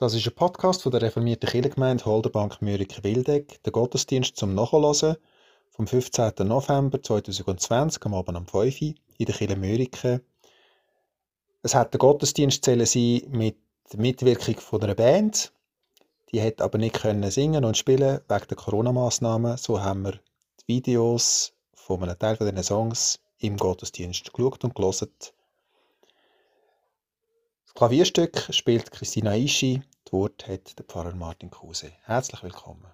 Das ist ein Podcast von der reformierten Kirchengemeinde Holderbank Mürike-Wildeck, der Gottesdienst zum Nachhören vom 15. November 2020 am Abend um 5 Uhr in der Kirche Mürike. Es hat der Gottesdienst sein mit der Mitwirkung von einer Band. Die hat aber nicht können singen und spielen wegen der Corona-Massnahmen. So haben wir die Videos von einem Teil von diesen Songs im Gottesdienst geschaut und gelesen. Das Klavierstück spielt Christina Ischi, das Wort hat der Pfarrer Martin Kruse. Herzlich willkommen.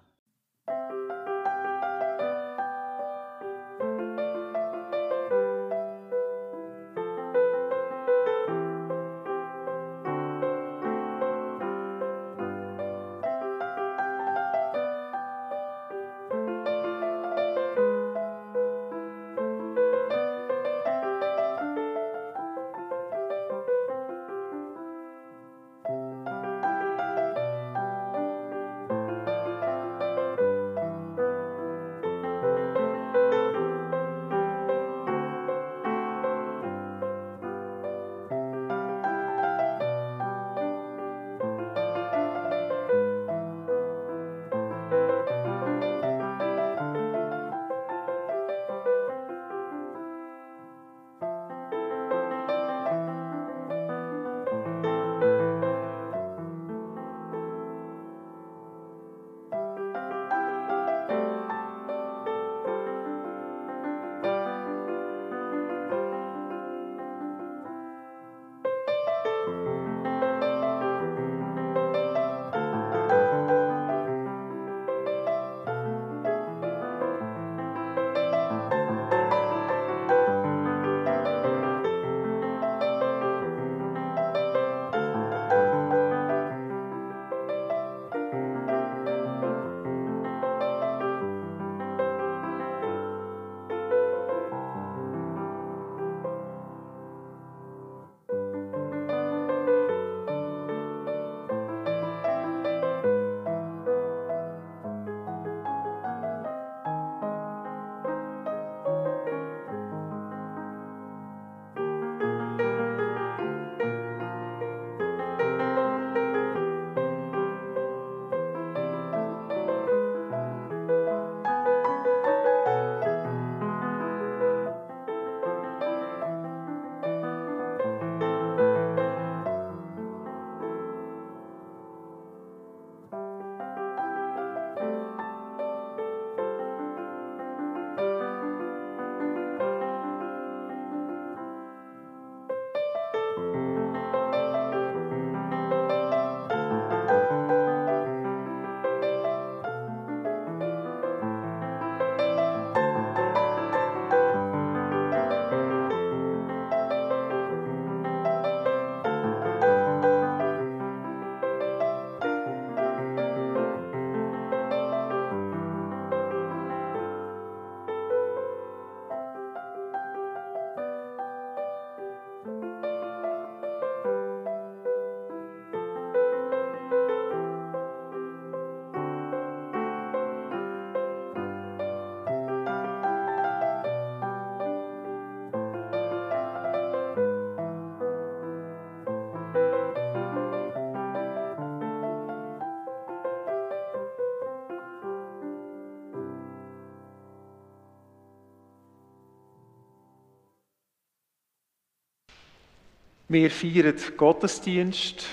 Wir feiern Gottesdienst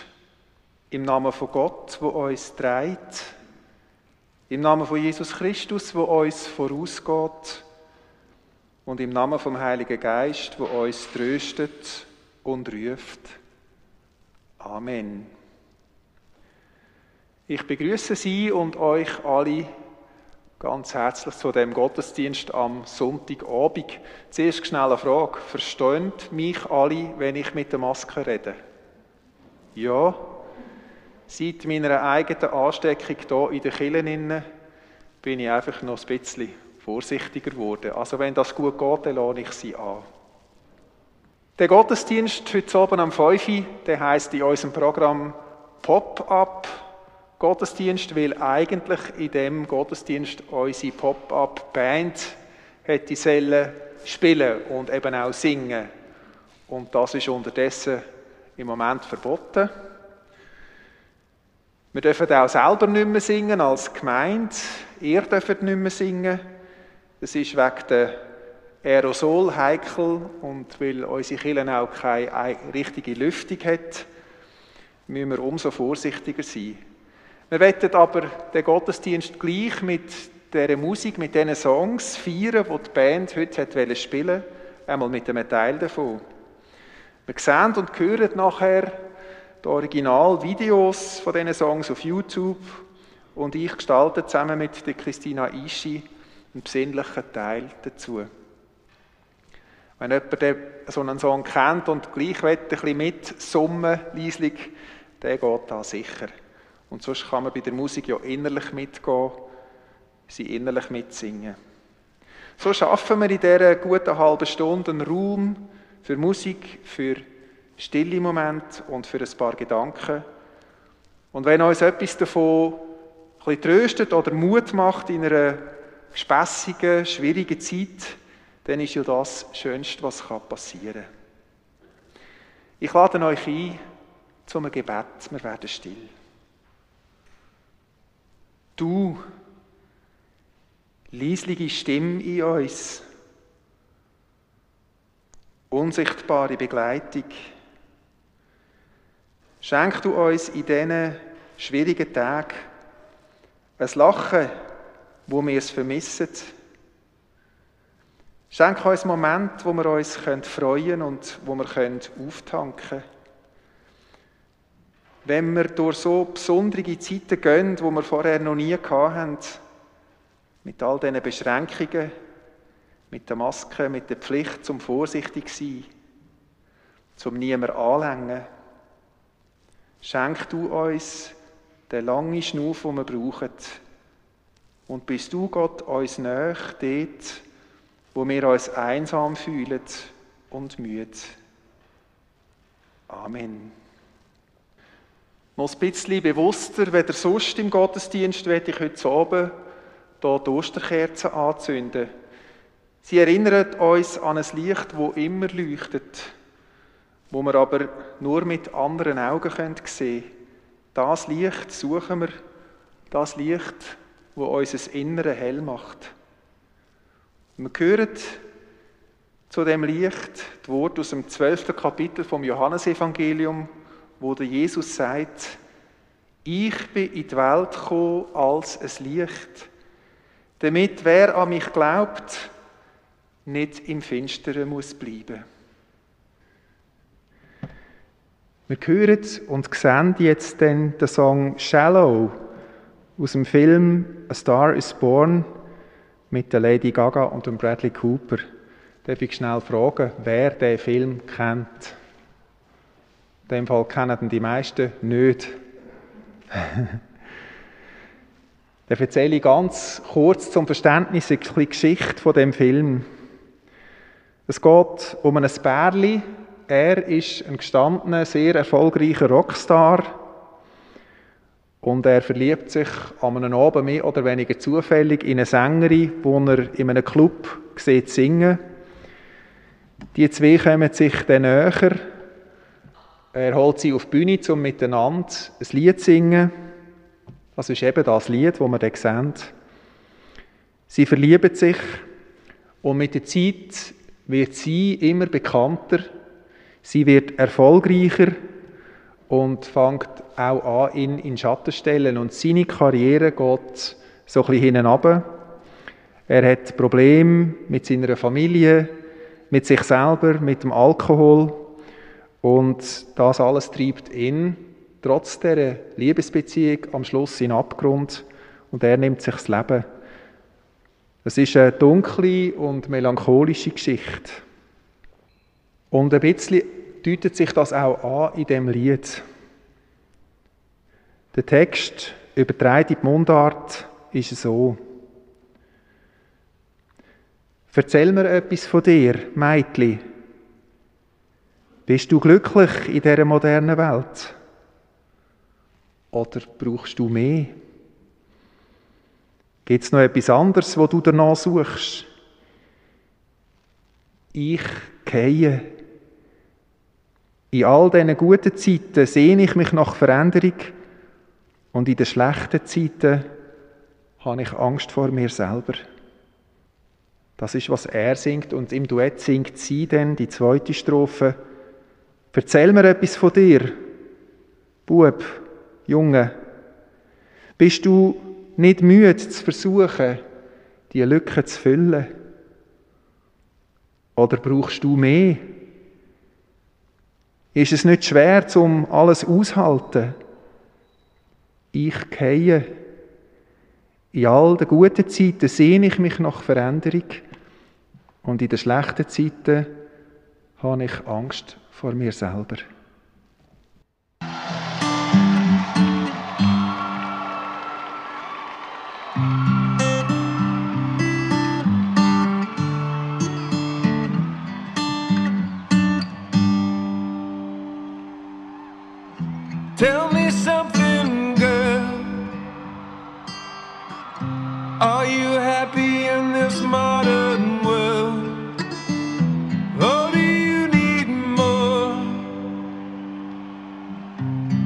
im Namen von Gott, wo uns trägt, im Namen von Jesus Christus, wo uns vorausgeht und im Namen vom Heiligen Geist, wo uns tröstet und ruft. Amen. Ich begrüße Sie und euch alle ganz herzlich zu dem Gottesdienst am Sonntagabend. Zuerst schnell eine Frage. Verstehen mich alle, wenn ich mit der Maske rede? Ja. Seit meiner eigenen Ansteckung hier in den Kirchen bin ich einfach noch ein bisschen vorsichtiger geworden. Also wenn das gut geht, dann lade ich sie an. Der Gottesdienst heute oben am 5 Uhr, der heisst in unserem Programm Pop-up Gottesdienst, weil eigentlich in dem Gottesdienst unsere Pop-up-Band hätte sollen spielen und eben auch singen. Und das ist unterdessen im Moment verboten. Wir dürfen auch selber nicht mehr singen als Gemeinde. Ihr dürft nicht mehr singen. Das ist wegen der Aerosol heikel und weil unsere Kirche auch keine richtige Lüftung hat, müssen wir umso vorsichtiger sein. Wir wollen aber den Gottesdienst gleich mit dieser Musik, mit diesen Songs feiern, die die Band heute hat spielen wollte, einmal mit einem Teil davon. Wir sehen und hören nachher die Originalvideos von diesen Songs auf YouTube und ich gestalte zusammen mit der Christina Ischi einen besinnlichen Teil dazu. Wenn jemand so einen Song kennt und gleich ein bisschen mitsummen, leislich, der geht da sicher. Und sonst kann man bei der Musik ja innerlich mitgehen, sie innerlich mitsingen. So schaffen wir in dieser guten halben Stunde einen Raum für Musik, für stille Momente und für ein paar Gedanken. Und wenn uns etwas davon ein tröstet oder Mut macht in einer spässigen, schwierigen Zeit, dann ist ja das Schönste, was passieren kann. Ich lade euch ein zum Gebet. Wir werden still. Du, leislige Stimme in uns, unsichtbare Begleitung, schenk du uns in diesen schwierigen Tagen ein Lachen, wo wir es vermissen, Schenk uns einen Moment, wo wir uns freuen können und wo wir auftanken können. Wenn wir durch so besondere Zeiten gehen, wo wir vorher noch nie hatten, mit all diesen Beschränkungen, mit der Maske, mit der Pflicht zum vorsichtig sein, zum niemand anlängen, schenk du uns den langen Schnuff, den wir brauchen. Und bist du, Gott, uns näher dort, wo wir uns einsam fühlen und müde. Amen. Noch ein bisschen bewusster, weder sonst im Gottesdienst, werde ich heute Abend hier die Osterkerzen anzünden. Sie erinnert uns an ein Licht, wo immer leuchtet, wo wir aber nur mit anderen Augen sehen können. Das Licht suchen wir, das Licht, wo unser Innere hell macht. Wir hören zu dem Licht die Worte aus dem zwölften Kapitel vom Johannesevangelium, wo der Jesus sagt, ich bin in die Welt gekommen als ein Licht, damit wer an mich glaubt, nicht im Finsteren muss bleiben. Wir hören und sehen jetzt den Song Shallow aus dem Film A Star is Born mit der Lady Gaga und dem Bradley Cooper. Darf ich schnell fragen, wer den Film kennt? In dem Fall kennen die meisten nicht. Dann erzähle ich ganz kurz zum Verständnis eine Geschichte von dem Film. Es geht um ein Bärli. Er ist ein gestandener, sehr erfolgreicher Rockstar und er verliebt sich an einem Abend mehr oder weniger zufällig in eine Sängerin, die er in einem Club sieht singen. Die zwei kommen sich dann näher. Er holt sie auf die Bühne, um miteinander ein Lied zu singen. Das ist eben das Lied, das wir hier sehen. Sie verlieben sich und mit der Zeit wird sie immer bekannter. Sie wird erfolgreicher und fängt auch an, ihn in Schatten zu stellen. Und seine Karriere geht so ein bisschen hinten Er hat Probleme mit seiner Familie, mit sich selber, mit dem Alkohol. Und das alles treibt ihn, trotz der Liebesbeziehung, am Schluss in Abgrund. Und er nimmt sich das Leben. Es ist eine dunkle und melancholische Geschichte. Und ein bisschen deutet sich das auch an in dem Lied. Der Text, übertragen in die Mundart, ist so. Erzähl mir etwas von dir, Meitli. Bist du glücklich in dieser modernen Welt? Oder brauchst du mehr? Gibt es noch etwas anderes, wo du danach suchst? Ich gehe in all diesen guten Zeiten sehne ich mich nach Veränderung Und in den schlechten Zeiten habe ich Angst vor mir selber. Das ist, was er singt. Und im Duett singt sie dann die zweite Strophe. Erzähl mir etwas von dir, Bub, Junge. Bist du nicht müde zu versuchen, die Lücke zu füllen? Oder brauchst du mehr? Ist es nicht schwer, um alles aushalten? Ich gehe. In all den guten Zeiten sehne ich mich nach Veränderung und in den schlechten Zeiten habe ich Angst vor mir selber.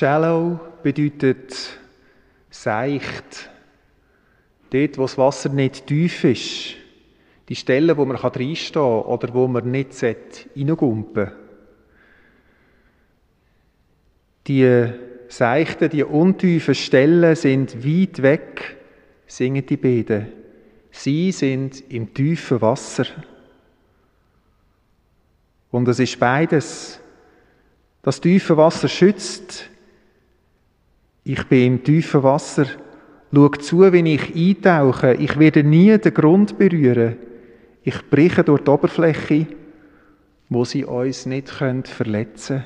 Shallow bedeutet seicht. Dort, wo das Wasser nicht tief ist. Die Stellen, wo man reinstehen kann oder wo man nicht reingumpen sollte. Die seichten, die untiefen Stellen sind weit weg, singen die beiden. Sie sind im tiefen Wasser. Und es ist beides. Das tiefe Wasser schützt. Ich bin im tiefen Wasser. Schau zu, wenn ich eintauche. Ich werde nie den Grund berühren. Ich breche durch die Oberfläche wo sie uns nicht verletzen können.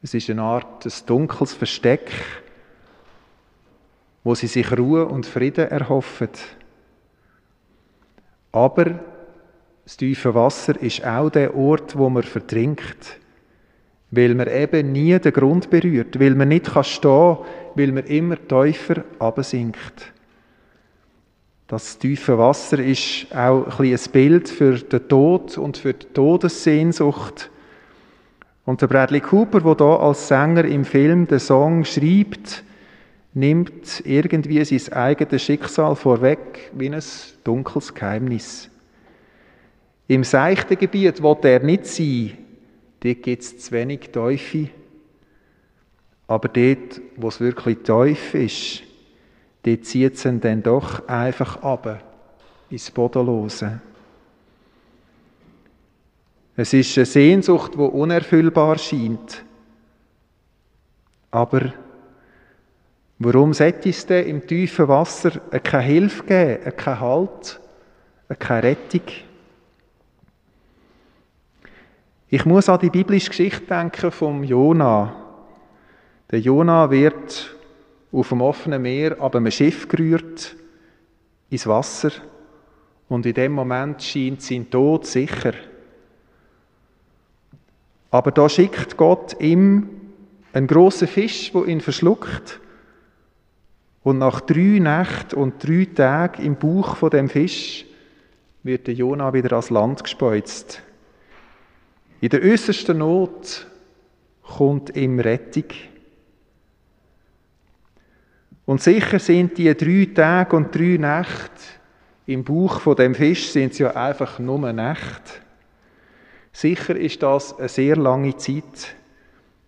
Es ist eine Art ein dunkles Versteck, wo sie sich Ruhe und Frieden erhoffen. Aber das tiefe Wasser ist auch der Ort, wo man vertrinkt, weil man eben nie den Grund berührt, weil man nicht stehen kann, weil man immer tiefer absinkt. Das tiefe Wasser ist auch ein, ein Bild für den Tod und für die Todessehnsucht. Und der Bradley Cooper, der da als Sänger im Film den Song schreibt, nimmt irgendwie sein eigenes Schicksal vorweg wie ein dunkles Geheimnis. Im seichten Gebiet will er nicht sein, dort gibt es zu wenig Teufel. Aber dort, wo es wirklich tief ist, dort zieht es ihn dann doch einfach ab ins Bodenlose. Es ist eine Sehnsucht, die unerfüllbar scheint. Aber warum sollte es denn im tiefen Wasser keine Hilfe geben, keinen Halt, keine Rettung? Ich muss an die biblische Geschichte denken vom Jona. Der Jona wird auf dem offenen Meer ab einem Schiff gerührt ins Wasser und in dem Moment scheint sein Tod sicher. Aber da schickt Gott ihm einen großen Fisch, wo ihn verschluckt. Und nach drei Nächten und drei Tagen im Bauch von dem Fisch wird der Jona wieder ans Land gespeuzt. In der äußersten Not kommt ihm Rettung. Und sicher sind die drei Tage und drei Nächte im Bauch von dem Fisch sind es ja einfach nur Nächte. Sicher ist das eine sehr lange Zeit,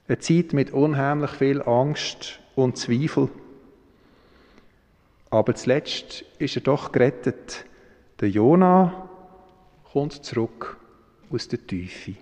eine Zeit mit unheimlich viel Angst und Zweifel. Aber zuletzt ist er doch gerettet. Der Jona kommt zurück aus der Tiefe.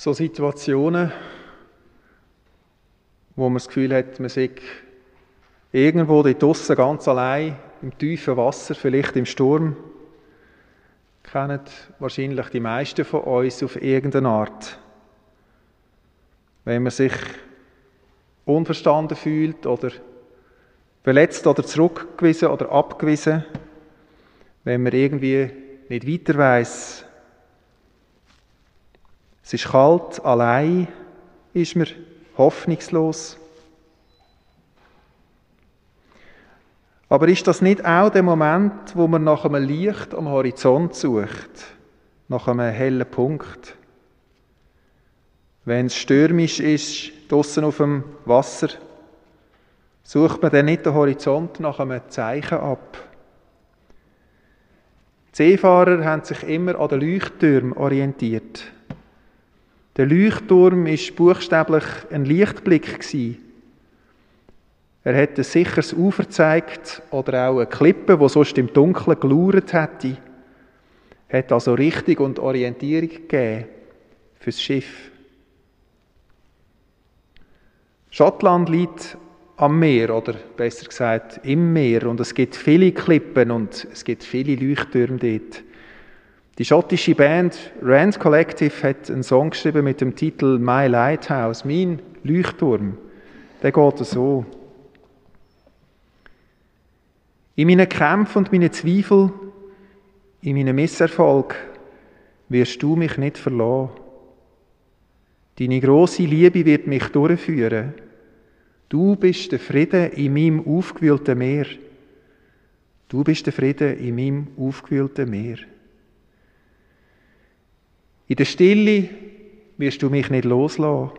So Situationen, wo man das Gefühl hat, man sei irgendwo dort draussen ganz allein im tiefen Wasser, vielleicht im Sturm, kennen wahrscheinlich die meisten von uns auf irgendeine Art. Wenn man sich unverstanden fühlt oder verletzt oder zurückgewiesen oder abgewiesen, wenn man irgendwie nicht weiter weiß. Es ist kalt, allein ist man hoffnungslos. Aber ist das nicht auch der Moment, wo man nach einem Licht am Horizont sucht, nach einem hellen Punkt? Wenn es stürmisch ist, draußen auf dem Wasser, sucht man dann nicht den Horizont nach einem Zeichen ab. Die Seefahrer haben sich immer an den Leuchttürmen orientiert. Der Leuchtturm ist buchstäblich ein Lichtblick gewesen. Er hat ein sicheres Ufer gezeigt oder auch eine Klippe, wo sonst im Dunkeln gelauert hätte. Hat also Richtung und Orientierung gegeben fürs Schiff. Schottland liegt am Meer oder besser gesagt im Meer und es gibt viele Klippen und es gibt viele Leuchttürme dort. Die schottische Band Rand Collective hat einen Song geschrieben mit dem Titel My Lighthouse, mein Leuchtturm. Der geht so. In meinen Kämpfen und meinen Zweifeln, in meinem Misserfolg wirst du mich nicht verlassen. Deine große Liebe wird mich durchführen. Du bist der Friede in meinem aufgewühlten Meer. Du bist der Friede in meinem aufgewühlten Meer. In der Stille wirst du mich nicht loslassen.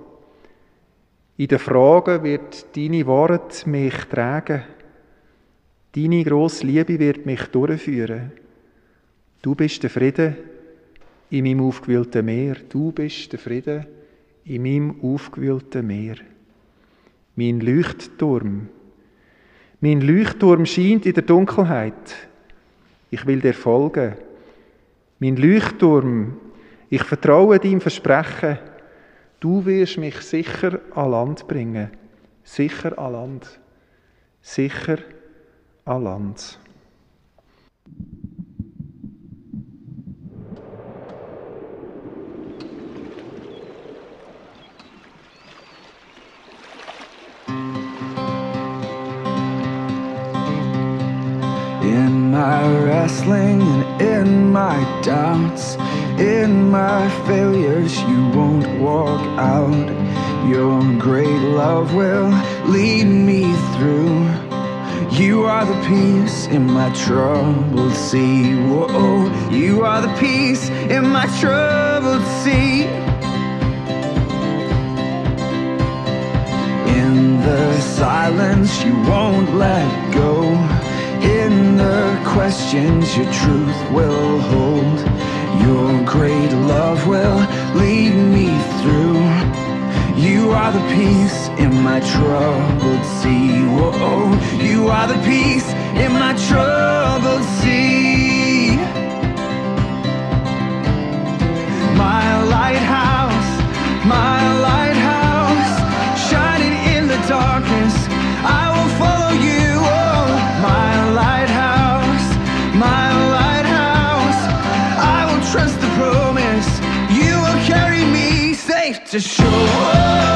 In den Fragen wird deine Worte mich tragen. Deine grosse Liebe wird mich durchführen. Du bist der Friede in meinem aufgewühlten Meer. Du bist der Friede in meinem aufgewühlten Meer. Mein Leuchtturm. Mein Leuchtturm scheint in der Dunkelheit. Ich will dir folgen. Mein Leuchtturm, ich vertraue deinem Versprechen. Du wirst mich sicher an Land bringen. Sicher an Land. Sicher an Land. In my wrestling and in my doubts, in my failures, you won't walk out. Your great love will lead me through. You are the peace in my troubled sea. Whoa, you are the peace in my troubled sea. In the silence, you won't let go. In the questions, your truth will hold. Your great love will lead me through. You are the peace in my troubled sea. Whoa, you are the peace in my troubled sea. My lighthouse, my lighthouse, to show.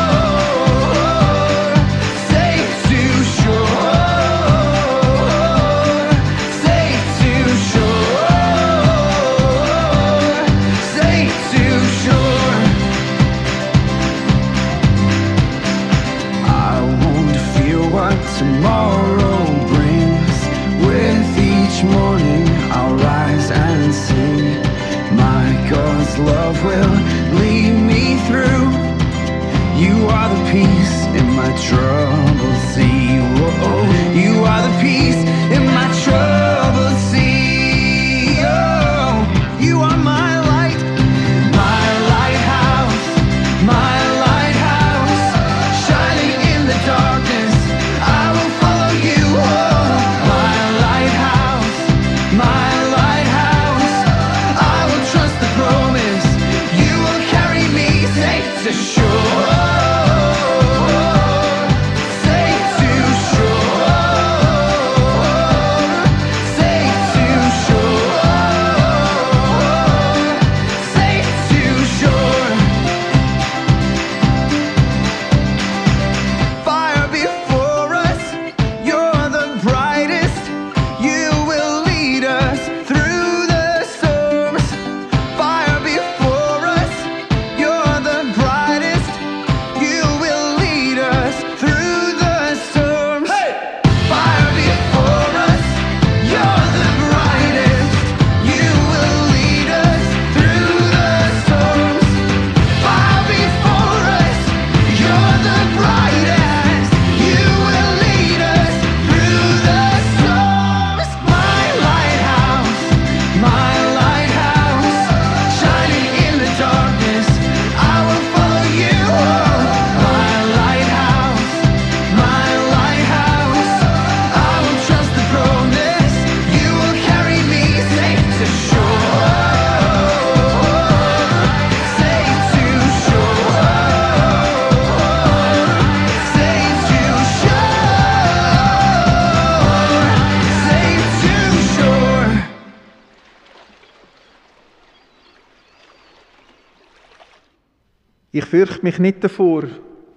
Ich fürchte mich nicht davor,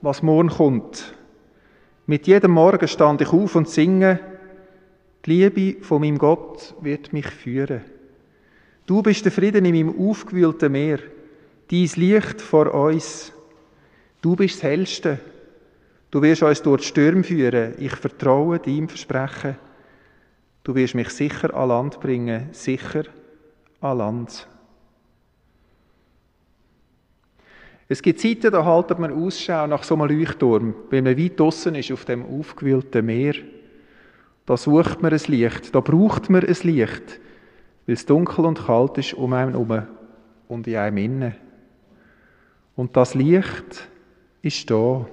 was morgen kommt. Mit jedem Morgen stand ich auf und singe, die Liebe von meinem Gott wird mich führen. Du bist der Frieden in meinem aufgewühlten Meer, dies Licht vor uns. Du bist das Hellste. Du wirst uns durch die Stürme führen. Ich vertraue deinem Versprechen. Du wirst mich sicher an Land bringen, sicher an Land. Es gibt Zeiten, da haltet man Ausschau nach so einem Leuchtturm, wenn man weit draussen ist auf dem aufgewühlten Meer. Da sucht man ein Licht, da braucht man ein Licht, weil es dunkel und kalt ist um einen herum und in einem innen. Und das Licht ist da.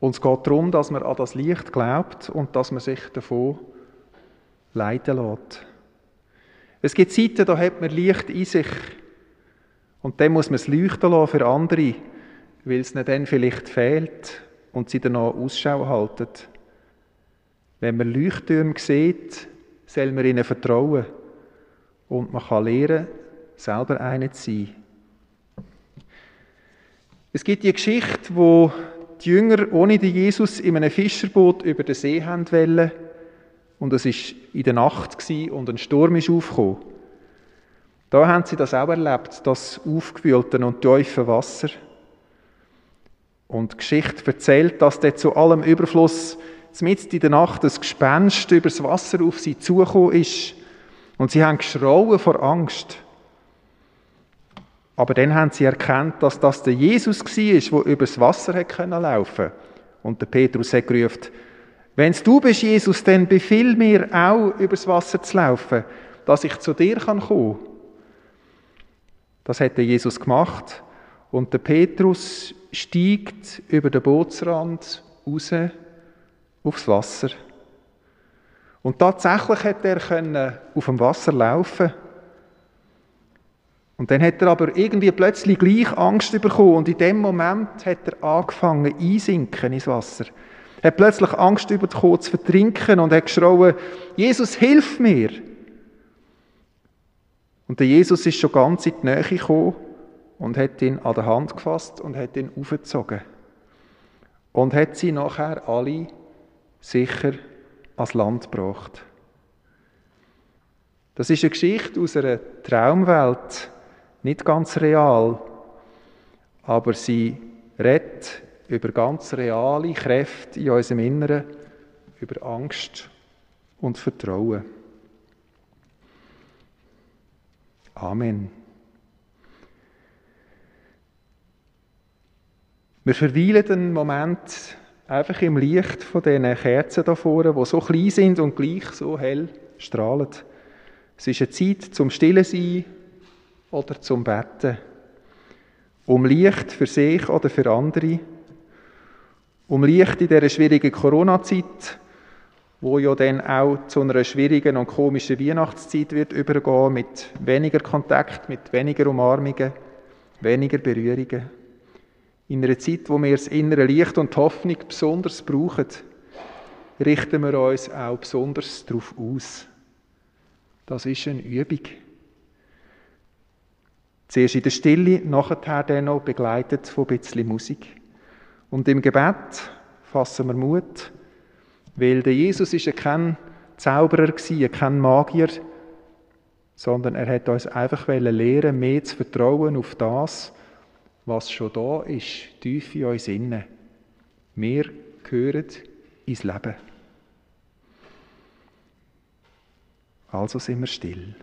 Und es geht darum, dass man an das Licht glaubt und dass man sich davon leiten lässt. Es gibt Zeiten, da hat man Licht in sich. Und dann muss man es leuchten lassen für andere, weil es ihnen dann vielleicht fehlt und sie danach Ausschau halten. Wenn man Leuchttürme sieht, soll man ihnen vertrauen. Und man kann lernen, selber einer zu sein. Es gibt die Geschichte, wo die Jünger ohne den Jesus in einem Fischerboot über den See haben. Und es war in der Nacht und ein Sturm ist aufgekommen. Da haben sie das auch erlebt, das aufgewühlte und tiefe Wasser. Und die Geschichte erzählt, dass dort zu allem Überfluss mitten in der Nacht ein Gespenst übers Wasser auf sie zugekommen ist. Und sie haben geschrauen vor Angst. Aber dann haben sie erkannt, dass das der Jesus war, der übers Wasser laufen konnte. Und der Petrus hat gerufen, wenn du bist, Jesus, dann befiehl mir auch, übers Wasser zu laufen, dass ich zu dir kommen kann. Das hat Jesus gemacht. Und der Petrus steigt über den Bootsrand raus aufs Wasser. Und tatsächlich hat er auf dem Wasser laufen. Und dann hat er aber irgendwie plötzlich gleich Angst bekommen und in dem Moment hat er angefangen einsinken ins Wasser. Er hat plötzlich Angst bekommen zu vertrinken und hat geschrauen, Jesus, hilf mir! Und der Jesus ist schon ganz in die Nähe gekommen und hat ihn an der Hand gefasst und hat ihn aufgezogen. Und hat sie nachher alle sicher ans Land gebracht. Das ist eine Geschichte aus einer Traumwelt, nicht ganz real, aber sie redet über ganz reale Kräfte in unserem Inneren, über Angst und Vertrauen. Amen. Wir verweilen einen Moment einfach im Licht von diesen Kerzen da vorne, die so klein sind und gleich so hell strahlen. Es ist eine Zeit zum Stillen sein oder zum Betten. Um Licht für sich oder für andere. Um Licht in dieser schwierigen Corona-Zeit wo ja dann auch zu einer schwierigen und komischen Weihnachtszeit wird übergehen mit weniger Kontakt, mit weniger Umarmungen, weniger Berührungen. In einer Zeit, wo wir das innere Licht und Hoffnung besonders brauchen, richten wir uns auch besonders darauf aus. Das ist eine Übung. Zuerst in der Stille, nachher dann noch begleitet von ein bisschen Musik. Und im Gebet fassen wir Mut, weil der Jesus ist ja kein Zauberer kein Magier, sondern er hat uns einfach lehren, mehr zu vertrauen auf das, was schon da ist, tief in uns innen. Wir gehören ins Leben. Also sind wir still.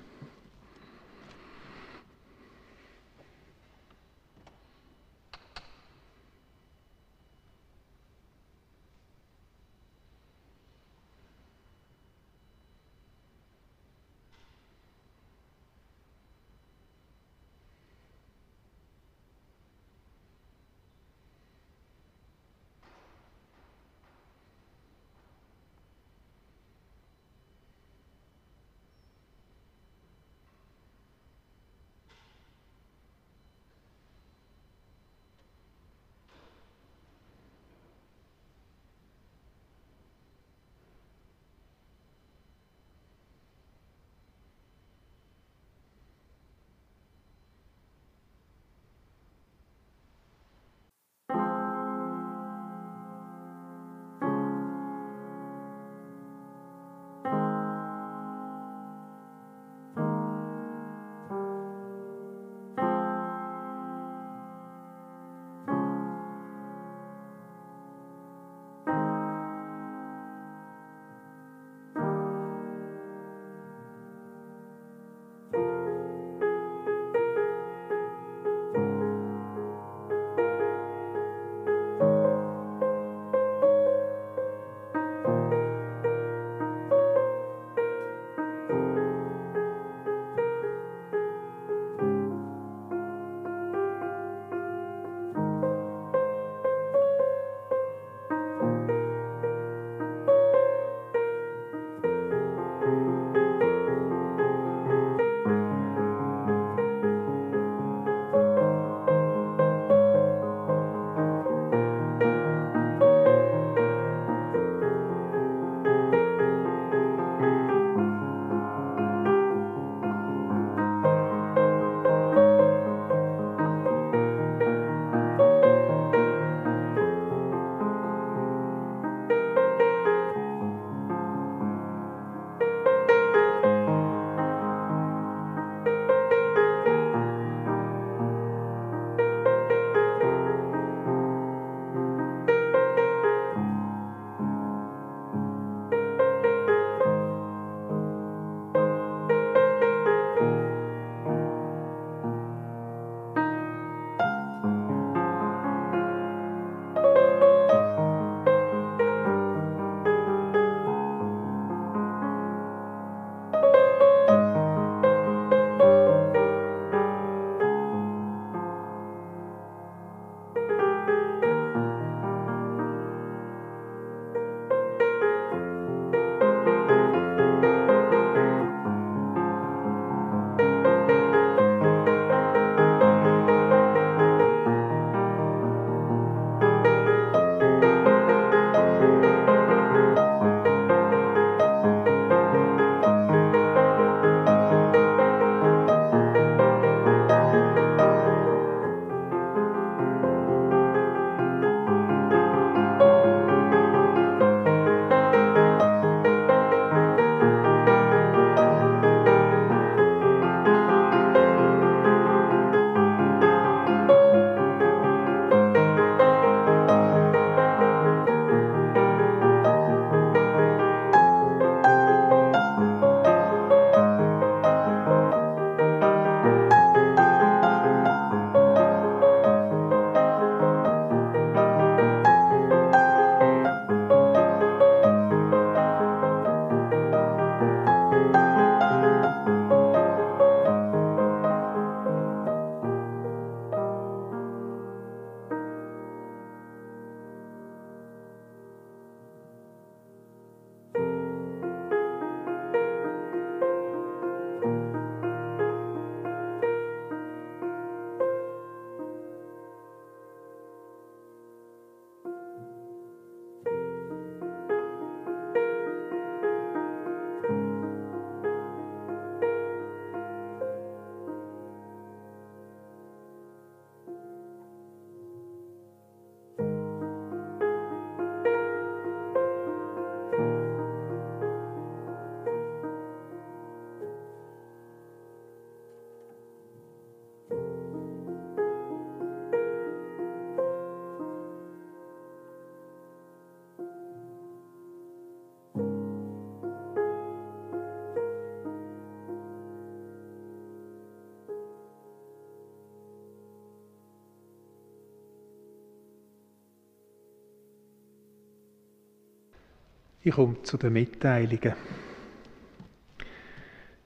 Ich komme zu den Mitteilungen.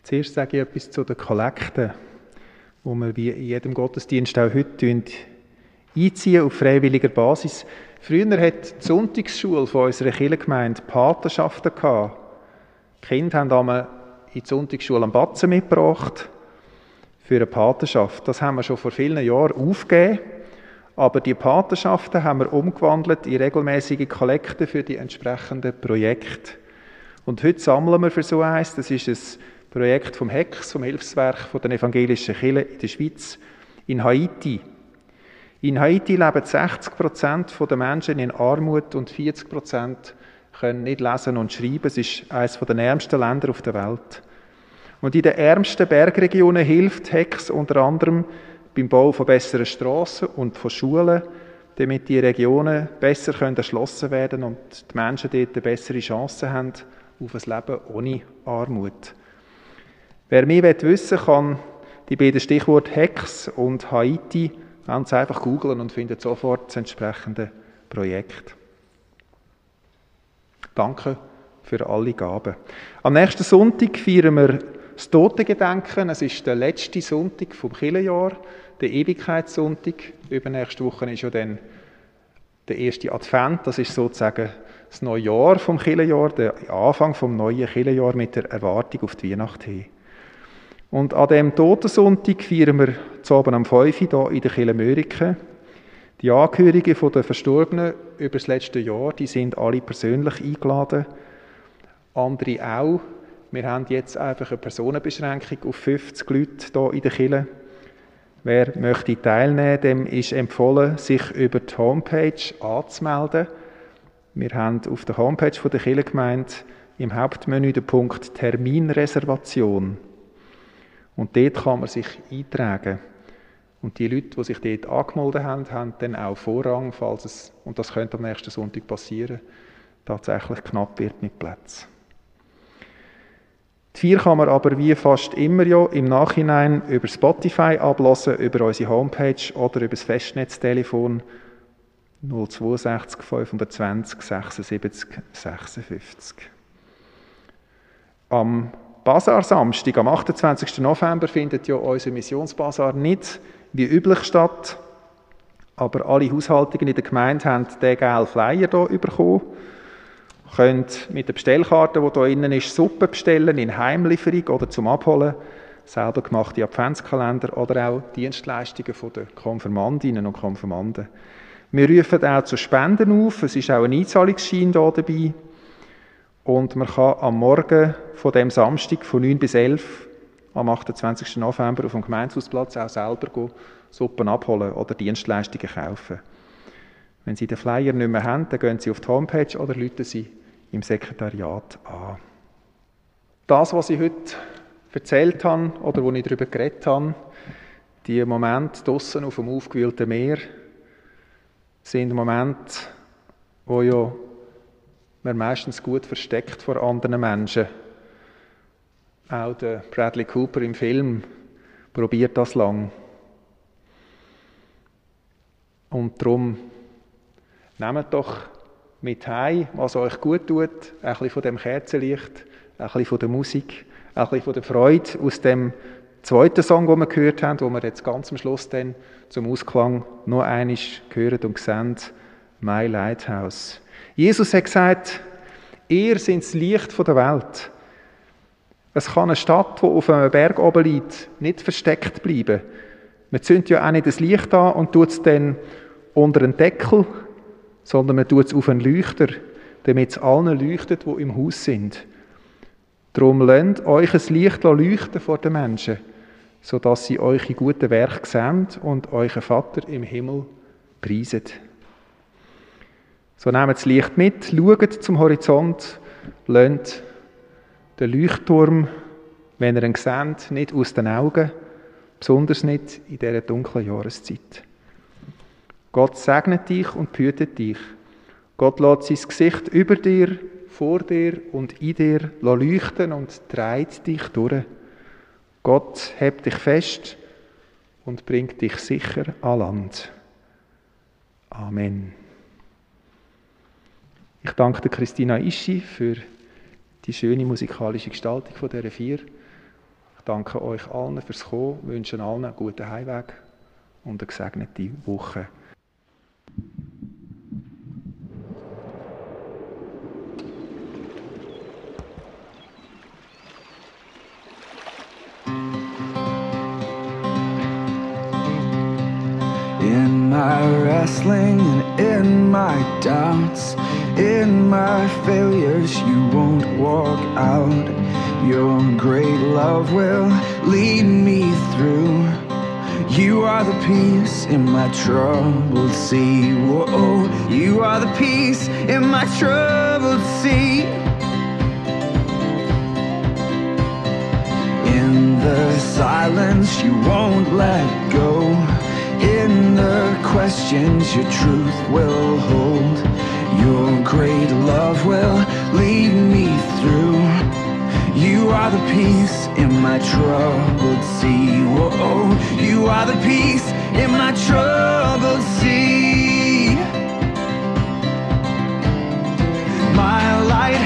Zuerst sage ich etwas zu den Kollekten, wo wir wie in jedem Gottesdienst auch heute einziehen auf freiwilliger Basis. Früher hat die Sonntagsschule von unserer Kirchengemeinde Patenschaften gehabt. Die Kinder haben einmal in die Sonntagsschule am Batzen mitgebracht für eine Patenschaft. Das haben wir schon vor vielen Jahren aufgegeben. Aber die Patenschaften haben wir umgewandelt in regelmäßige Kollekte für die entsprechenden Projekte. Und heute sammeln wir für so eins. Das ist ein Projekt vom HEX, vom Hilfswerk von den evangelischen Kirchen in der Schweiz, in Haiti. In Haiti leben 60 Prozent der Menschen in Armut und 40 Prozent können nicht lesen und schreiben. Es ist eines der ärmsten Länder auf der Welt. Und in den ärmsten Bergregionen hilft HEX unter anderem beim Bau von besseren Straßen und von Schulen, damit die Regionen besser können erschlossen werden und die Menschen dort bessere Chance haben auf ein Leben ohne Armut. Wer mehr wissen will, kann die beiden Stichworte Hex und Haiti ganz einfach googeln und findet sofort das entsprechende Projekt. Danke für alle Gaben. Am nächsten Sonntag feiern wir das Totengedenken. Es ist der letzte Sonntag vom Kirchenjahr, der Ewigkeitssonntag. Übernächste Woche ist ja dann der erste Advent. Das ist sozusagen das neue Jahr vom Kirchenjahr, der Anfang vom neuen Kirchenjahr mit der Erwartung auf die Weihnacht hin. Und an dem Totensonntag feiern wir zu Abend am 5 Uhr hier in der Kirche Mörike. Die Angehörigen der Verstorbenen über das letzte Jahr, die sind alle persönlich eingeladen. Andere auch. Wir haben jetzt einfach eine Personenbeschränkung auf 50 Leute hier in der Kirche. Wer möchte teilnehmen, dem ist empfohlen, sich über die Homepage anzumelden. Wir haben auf der Homepage der Kirchengemeinde im Hauptmenü den Punkt Terminreservation. Und dort kann man sich eintragen. Und die Leute, die sich dort angemeldet haben, haben dann auch Vorrang, falls es, und das könnte am nächsten Sonntag passieren, tatsächlich knapp wird mit Plätzen. Die vier kann man aber wie fast immer ja im Nachhinein über Spotify ablassen, über unsere Homepage oder über das Festnetztelefon 062 520 76 56. Am Basar-Samstag, am 28. November, findet ja unser Missionsbasar nicht wie üblich statt. Aber alle Haushaltungen in der Gemeinde haben den gelben Flyer hier bekommen. Könnt mit der Bestellkarte, die hier innen ist, Suppe bestellen in Heimlieferung oder zum Abholen. Selber gemachte Adventskalender oder auch Dienstleistungen der Konfirmandinnen und Konfirmanden. Wir rufen auch zu Spenden auf. Es ist auch ein Einzahlungsschein hier dabei. Und man kann am Morgen von dem Samstag von 9 bis 11 am 28. November auf dem Gemeindehausplatz auch selber Suppen abholen oder Dienstleistungen kaufen. Wenn Sie den Flyer nicht mehr haben, dann gehen Sie auf die Homepage oder rufen Sie im Sekretariat an. Das, was ich heute erzählt habe oder wo ich darüber geredet habe, die Momente draussen auf dem aufgewühlten Meer, sind Momente, wo ja man meistens gut versteckt vor anderen Menschen. Auch der Bradley Cooper im Film probiert das lang. Und darum nehmt doch mit heim, was euch gut tut, ein bisschen von dem Kerzenlicht, ein bisschen von der Musik, ein bisschen von der Freude aus dem zweiten Song, den wir gehört haben, wo wir jetzt ganz am Schluss dann zum Ausklang noch einisch hören und sehen, My Lighthouse. Jesus hat gesagt, ihr seid das Licht der Welt. Es kann eine Stadt, die auf einem Berg oben liegt, nicht versteckt bleiben. Man zündet ja auch nicht das Licht an und tut es dann unter einen Deckel, sondern man tut es auf einen Leuchter, damit es allen leuchtet, die im Haus sind. Darum lernt euch ein Licht leuchten vor den Menschen, sodass sie euch in guten Werk sehen und euren Vater im Himmel preiset. So nehmt das Licht mit, schaut zum Horizont, lernt den Leuchtturm, wenn ihr ihn seht, nicht aus den Augen, besonders nicht in dieser dunklen Jahreszeit. Gott segnet dich und behütet dich. Gott lässt sein Gesicht über dir, vor dir und in dir leuchten und treibt dich durch. Gott hebt dich fest und bringt dich sicher an Land. Amen. Ich danke Christina Ischi für die schöne musikalische Gestaltung von dieser Vier. Ich danke euch allen fürs Kommen, wünsche allen einen guten Heimweg und eine gesegnete Woche. In my doubts, in my failures, you won't walk out. Your great love will lead me through. You are the peace in my troubled sea. Whoa, you are the peace in my troubled sea. In the silence, you won't let go. In the questions, your truth will hold. Your great love will lead me through. You are the peace in my troubled sea. Whoa, you are the peace in my troubled sea. My lighthouse,